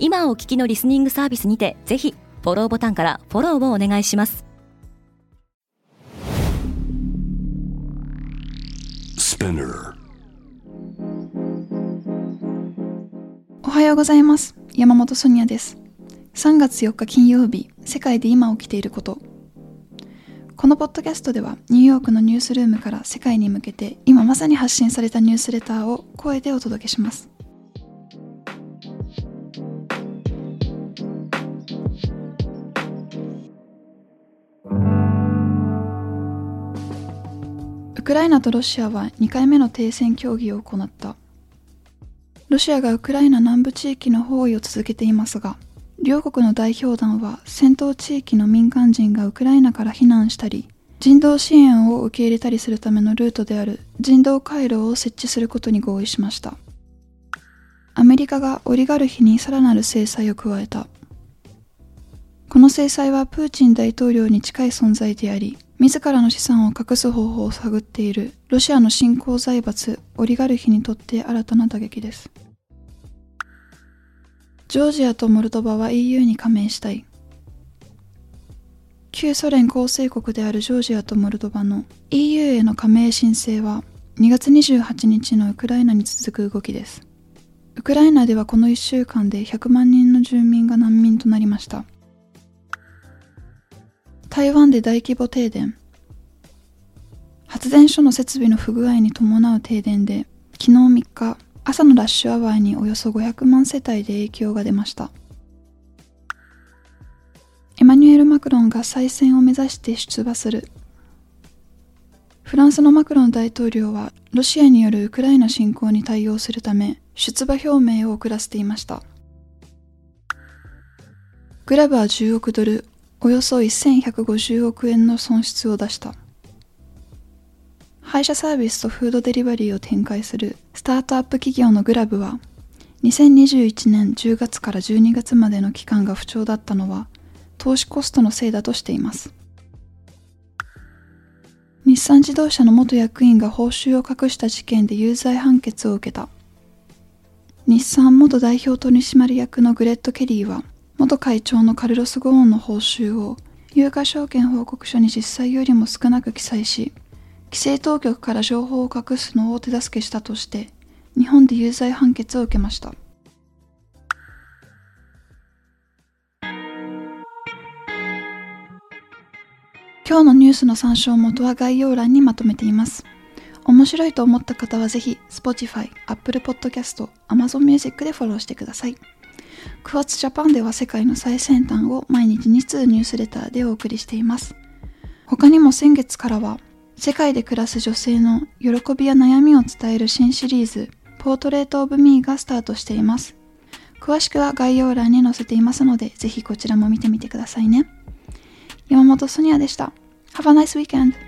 今お聞きのリスニングサービスにてぜひフォローボタンからフォローをお願いします。おはようございます。山本ソニアです。3月4日金曜日世界で今起きていること。このポッドキャストではニューヨークのニュースルームから世界に向けて今まさに発信されたニュースレターを声でお届けしますクライナとロシアは2回目の停戦協議を行った。ロシアがウクライナ南部地域の包囲を続けていますが両国の代表団は戦闘地域の民間人がウクライナから避難したり人道支援を受け入れたりするためのルートである人道回廊を設置することに合意しました。アメリカがオリガルヒにさらなる制裁を加えた。この制裁はプーチン大統領に近い存在であり自らの資産を隠す方法を探っているロシアの新興財閥オリガルヒにとって新たな打撃ですジョージアとモルドバは EU に加盟したい。旧ソ連構成国であるジョージアとモルドバの EU への加盟申請は2月28日のウクライナに続く動きです。ウクライナではこの1週間で100万人の住民が難民となりました。台湾で大規模停電。発電所の設備の不具合に伴う停電で昨日3日朝のラッシュアワーにおよそ500万世帯で影響が出ました。エマニュエル・マクロンが再選を目指して出馬する。フランスのマクロン大統領はロシアによるウクライナ侵攻に対応するため出馬表明を遅らせていました。グラブは10億ドルおよそ1150億円の損失を出した。配車サービスとフードデリバリーを展開するスタートアップ企業のグラブは2021年10月から12月までの期間が不調だったのは投資コストのせいだとしています。日産自動車の元役員が報酬を隠した事件で有罪判決を受けた。日産元代表取締役のグレッド・ケリーは元会長のカルロス・ゴーンの報酬を有価証券報告書に実際よりも少なく記載し規制当局から情報を隠すのを手助けしたとして日本で有罪判決を受けました。今日のニュースの参照元は概要欄にまとめています。面白いと思った方はぜひ Spotify、Apple Podcast、Amazon Music でフォローしてください。クワッツジャパンでは世界の最先端を毎日2通ニュースレターでお送りしています他にも先月からは世界で暮らす女性の喜びや悩みを伝える新シリーズ、ポートレートオブミーがスタートしています。詳しくは概要欄に載せていますので、ぜひこちらも見てみてくださいね。山本ソニアでした。Have a nice weekend!